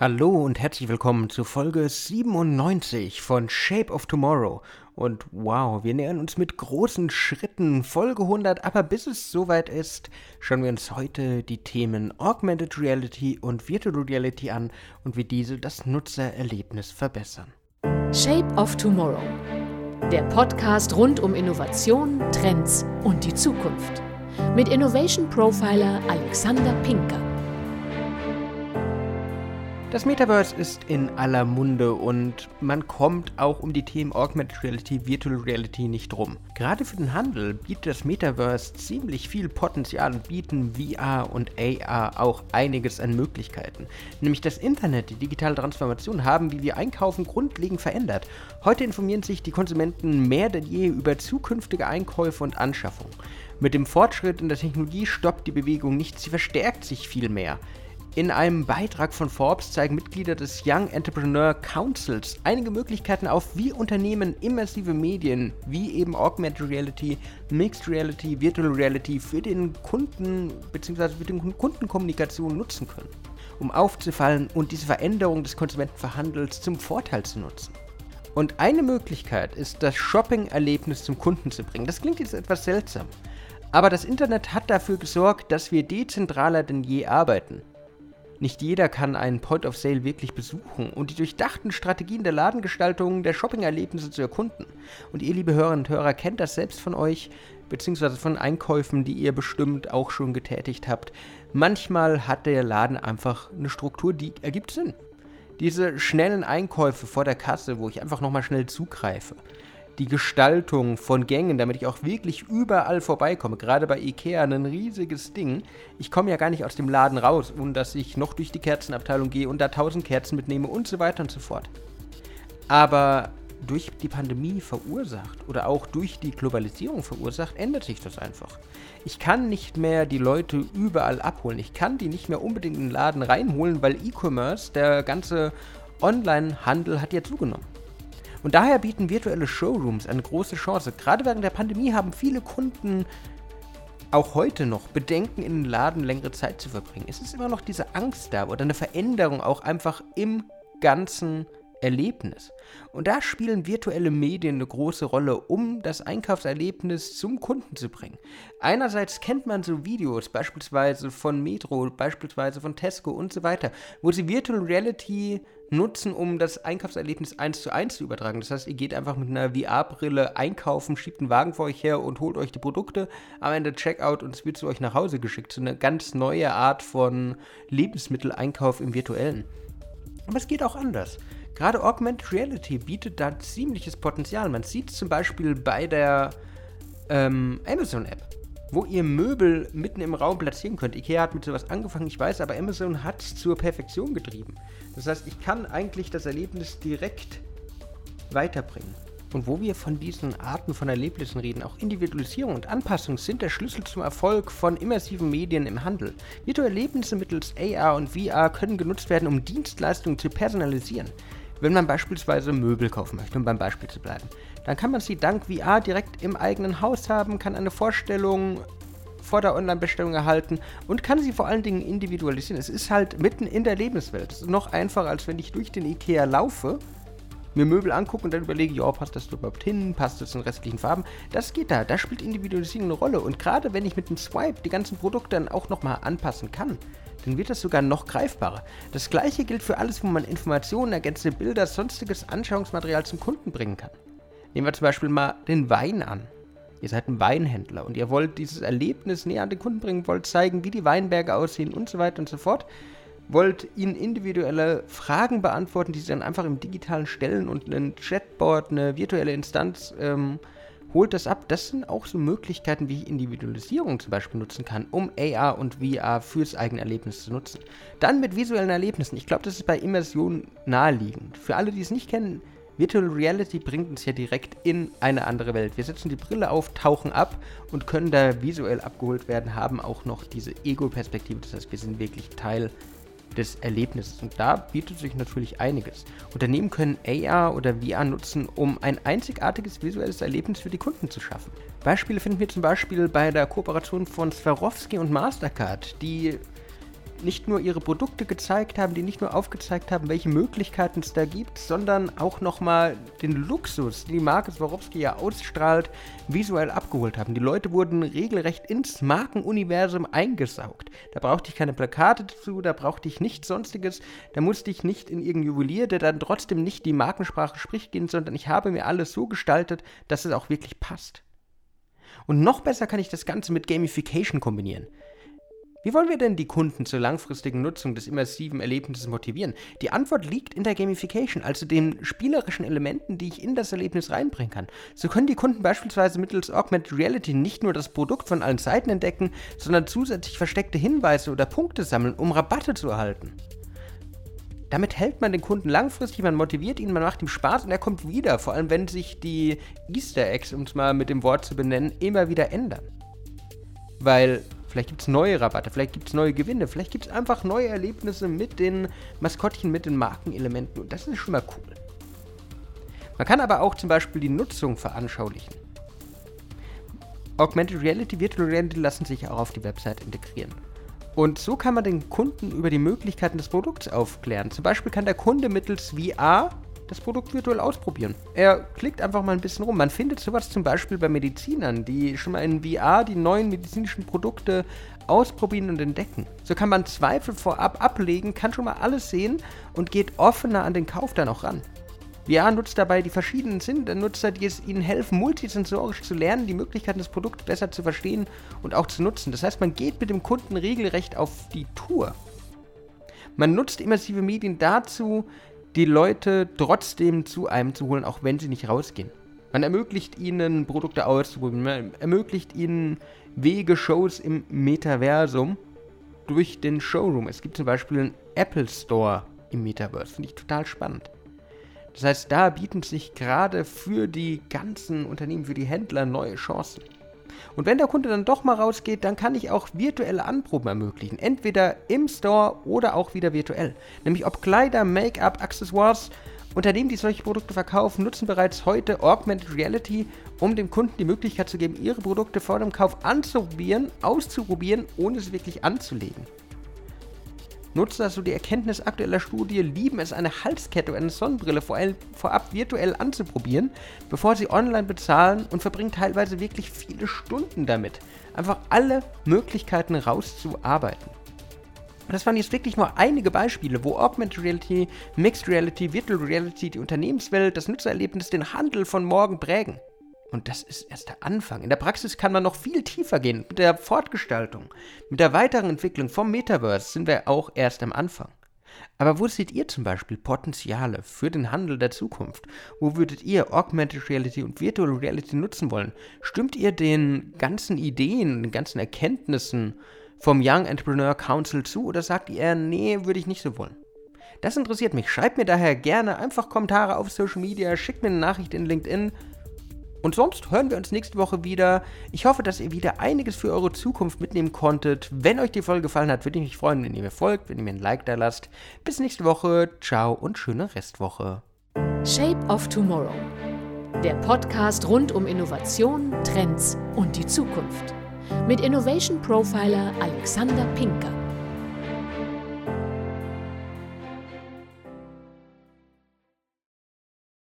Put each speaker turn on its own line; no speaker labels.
Hallo und herzlich willkommen zu Folge 97 von Shape of Tomorrow. Und wow, wir nähern uns mit großen Schritten Folge 100, aber bis es soweit ist, schauen wir uns heute die Themen Augmented Reality und Virtual Reality an und wie diese das Nutzererlebnis verbessern.
Shape of Tomorrow. Der Podcast rund um Innovation, Trends und die Zukunft. Mit Innovation Profiler Alexander Pinker.
Das Metaverse ist in aller Munde und man kommt auch um die Themen Augmented Reality, Virtual Reality nicht rum. Gerade für den Handel bietet das Metaverse ziemlich viel Potenzial und bieten VR und AR auch einiges an Möglichkeiten. Nämlich das Internet, die digitale Transformation haben, wie wir einkaufen, grundlegend verändert. Heute informieren sich die Konsumenten mehr denn je über zukünftige Einkäufe und Anschaffungen. Mit dem Fortschritt in der Technologie stoppt die Bewegung nicht, sie verstärkt sich viel mehr. In einem Beitrag von Forbes zeigen Mitglieder des Young Entrepreneur Councils einige Möglichkeiten auf, wie Unternehmen immersive Medien wie eben Augmented Reality, Mixed Reality, Virtual Reality für den Kunden bzw. für den Kundenkommunikation nutzen können, um aufzufallen und diese Veränderung des Konsumentenverhandels zum Vorteil zu nutzen. Und eine Möglichkeit ist, das Shopping-Erlebnis zum Kunden zu bringen. Das klingt jetzt etwas seltsam. Aber das Internet hat dafür gesorgt, dass wir dezentraler denn je arbeiten. Nicht jeder kann einen Point of Sale wirklich besuchen und die durchdachten Strategien der Ladengestaltung der Shopping-Erlebnisse zu erkunden. Und ihr, liebe Hörerinnen und Hörer, kennt das selbst von euch, beziehungsweise von Einkäufen, die ihr bestimmt auch schon getätigt habt. Manchmal hat der Laden einfach eine Struktur, die ergibt Sinn. Diese schnellen Einkäufe vor der Kasse, wo ich einfach nochmal schnell zugreife die Gestaltung von Gängen, damit ich auch wirklich überall vorbeikomme. Gerade bei Ikea ein riesiges Ding. Ich komme ja gar nicht aus dem Laden raus, ohne dass ich noch durch die Kerzenabteilung gehe und da tausend Kerzen mitnehme und so weiter und so fort. Aber durch die Pandemie verursacht oder auch durch die Globalisierung verursacht, ändert sich das einfach. Ich kann nicht mehr die Leute überall abholen. Ich kann die nicht mehr unbedingt in den Laden reinholen, weil E-Commerce, der ganze Online-Handel hat ja zugenommen. Und daher bieten virtuelle Showrooms eine große Chance. Gerade während der Pandemie haben viele Kunden auch heute noch Bedenken, in den Laden längere Zeit zu verbringen. Es ist immer noch diese Angst da oder eine Veränderung auch einfach im ganzen Erlebnis. Und da spielen virtuelle Medien eine große Rolle, um das Einkaufserlebnis zum Kunden zu bringen. Einerseits kennt man so Videos, beispielsweise von Metro, beispielsweise von Tesco und so weiter, wo sie Virtual Reality nutzen, um das Einkaufserlebnis eins zu eins zu übertragen. Das heißt, ihr geht einfach mit einer VR-Brille einkaufen, schiebt einen Wagen vor euch her und holt euch die Produkte, am Ende Checkout und es wird zu euch nach Hause geschickt. So eine ganz neue Art von Lebensmitteleinkauf im virtuellen. Aber es geht auch anders. Gerade Augmented Reality bietet da ziemliches Potenzial. Man sieht es zum Beispiel bei der ähm, Amazon-App, wo ihr Möbel mitten im Raum platzieren könnt. Ikea hat mit sowas angefangen, ich weiß, aber Amazon hat es zur Perfektion getrieben. Das heißt, ich kann eigentlich das Erlebnis direkt weiterbringen. Und wo wir von diesen Arten von Erlebnissen reden, auch Individualisierung und Anpassung sind der Schlüssel zum Erfolg von immersiven Medien im Handel. Virtuelle Erlebnisse mittels AR und VR können genutzt werden, um Dienstleistungen zu personalisieren. Wenn man beispielsweise Möbel kaufen möchte, um beim Beispiel zu bleiben, dann kann man sie dank VR direkt im eigenen Haus haben, kann eine Vorstellung vor der Online-Bestellung erhalten und kann sie vor allen Dingen individualisieren. Es ist halt mitten in der Lebenswelt. Es ist noch einfacher, als wenn ich durch den Ikea laufe, mir Möbel angucke und dann überlege, ja, passt das überhaupt hin, passt das in restlichen Farben. Das geht da, da spielt Individualisierung eine Rolle. Und gerade wenn ich mit dem Swipe die ganzen Produkte dann auch nochmal anpassen kann, dann wird das sogar noch greifbarer. Das gleiche gilt für alles, wo man Informationen, ergänzende Bilder, sonstiges Anschauungsmaterial zum Kunden bringen kann. Nehmen wir zum Beispiel mal den Wein an. Ihr seid ein Weinhändler und ihr wollt dieses Erlebnis näher an den Kunden bringen, wollt zeigen, wie die Weinberge aussehen und so weiter und so fort. Wollt ihnen individuelle Fragen beantworten, die sie dann einfach im digitalen stellen und ein Chatboard, eine virtuelle Instanz ähm, holt das ab. Das sind auch so Möglichkeiten, wie ich Individualisierung zum Beispiel nutzen kann, um AR und VR fürs eigene Erlebnis zu nutzen. Dann mit visuellen Erlebnissen. Ich glaube, das ist bei Immersion naheliegend. Für alle, die es nicht kennen, Virtual Reality bringt uns ja direkt in eine andere Welt. Wir setzen die Brille auf, tauchen ab und können da visuell abgeholt werden, haben auch noch diese Ego-Perspektive. Das heißt, wir sind wirklich Teil des Erlebnisses. Und da bietet sich natürlich einiges. Unternehmen können AR oder VR nutzen, um ein einzigartiges visuelles Erlebnis für die Kunden zu schaffen. Beispiele finden wir zum Beispiel bei der Kooperation von Swarovski und Mastercard, die nicht nur ihre Produkte gezeigt haben, die nicht nur aufgezeigt haben, welche Möglichkeiten es da gibt, sondern auch nochmal den Luxus, den die Marke Swarovski ja ausstrahlt, visuell abgeholt haben. Die Leute wurden regelrecht ins Markenuniversum eingesaugt. Da brauchte ich keine Plakate dazu, da brauchte ich nichts sonstiges, da musste ich nicht in irgendein Juwelier, der dann trotzdem nicht die Markensprache spricht, gehen, sondern ich habe mir alles so gestaltet, dass es auch wirklich passt. Und noch besser kann ich das Ganze mit Gamification kombinieren. Wie wollen wir denn die Kunden zur langfristigen Nutzung des immersiven Erlebnisses motivieren? Die Antwort liegt in der Gamification, also den spielerischen Elementen, die ich in das Erlebnis reinbringen kann. So können die Kunden beispielsweise mittels Augmented Reality nicht nur das Produkt von allen Seiten entdecken, sondern zusätzlich versteckte Hinweise oder Punkte sammeln, um Rabatte zu erhalten. Damit hält man den Kunden langfristig, man motiviert ihn, man macht ihm Spaß und er kommt wieder, vor allem wenn sich die Easter Eggs, um es mal mit dem Wort zu benennen, immer wieder ändern. Weil Vielleicht gibt es neue Rabatte, vielleicht gibt es neue Gewinne, vielleicht gibt es einfach neue Erlebnisse mit den Maskottchen, mit den Markenelementen und das ist schon mal cool. Man kann aber auch zum Beispiel die Nutzung veranschaulichen. Augmented Reality, Virtual Reality lassen sich auch auf die Website integrieren. Und so kann man den Kunden über die Möglichkeiten des Produkts aufklären. Zum Beispiel kann der Kunde mittels VR das Produkt virtuell ausprobieren. Er klickt einfach mal ein bisschen rum. Man findet sowas zum Beispiel bei Medizinern, die schon mal in VR die neuen medizinischen Produkte ausprobieren und entdecken. So kann man Zweifel vorab ablegen, kann schon mal alles sehen und geht offener an den Kauf dann auch ran. VR nutzt dabei die verschiedenen Sinne der Nutzer, die es ihnen helfen, multisensorisch zu lernen, die Möglichkeiten des Produkts besser zu verstehen und auch zu nutzen. Das heißt, man geht mit dem Kunden regelrecht auf die Tour. Man nutzt immersive Medien dazu, die Leute trotzdem zu einem zu holen, auch wenn sie nicht rausgehen. Man ermöglicht ihnen, Produkte auszuprobieren, man ermöglicht ihnen Wege, Shows im Metaversum durch den Showroom. Es gibt zum Beispiel einen Apple Store im Metaverse, finde ich total spannend. Das heißt, da bieten sich gerade für die ganzen Unternehmen, für die Händler neue Chancen. Und wenn der Kunde dann doch mal rausgeht, dann kann ich auch virtuelle Anproben ermöglichen. Entweder im Store oder auch wieder virtuell. Nämlich ob Kleider, Make-up, Accessoires. Unternehmen, die solche Produkte verkaufen, nutzen bereits heute Augmented Reality, um dem Kunden die Möglichkeit zu geben, ihre Produkte vor dem Kauf anzuprobieren, auszuprobieren, ohne sie wirklich anzulegen. Nutzer, so die Erkenntnis aktueller Studie, lieben es, eine Halskette oder eine Sonnenbrille vorab virtuell anzuprobieren, bevor sie online bezahlen und verbringen teilweise wirklich viele Stunden damit, einfach alle Möglichkeiten rauszuarbeiten. Das waren jetzt wirklich nur einige Beispiele, wo Augmented Reality, Mixed Reality, Virtual Reality die Unternehmenswelt, das Nutzererlebnis, den Handel von morgen prägen. Und das ist erst der Anfang. In der Praxis kann man noch viel tiefer gehen. Mit der Fortgestaltung, mit der weiteren Entwicklung vom Metaverse sind wir auch erst am Anfang. Aber wo seht ihr zum Beispiel Potenziale für den Handel der Zukunft? Wo würdet ihr Augmented Reality und Virtual Reality nutzen wollen? Stimmt ihr den ganzen Ideen, den ganzen Erkenntnissen vom Young Entrepreneur Council zu oder sagt ihr, nee, würde ich nicht so wollen? Das interessiert mich. Schreibt mir daher gerne einfach Kommentare auf Social Media, schickt mir eine Nachricht in LinkedIn. Und sonst hören wir uns nächste Woche wieder. Ich hoffe, dass ihr wieder einiges für eure Zukunft mitnehmen konntet. Wenn euch die Folge gefallen hat, würde ich mich freuen, wenn ihr mir folgt, wenn ihr mir ein Like da lasst. Bis nächste Woche. Ciao und schöne Restwoche.
Shape of Tomorrow. Der Podcast rund um Innovation, Trends und die Zukunft. Mit Innovation Profiler Alexander Pinker.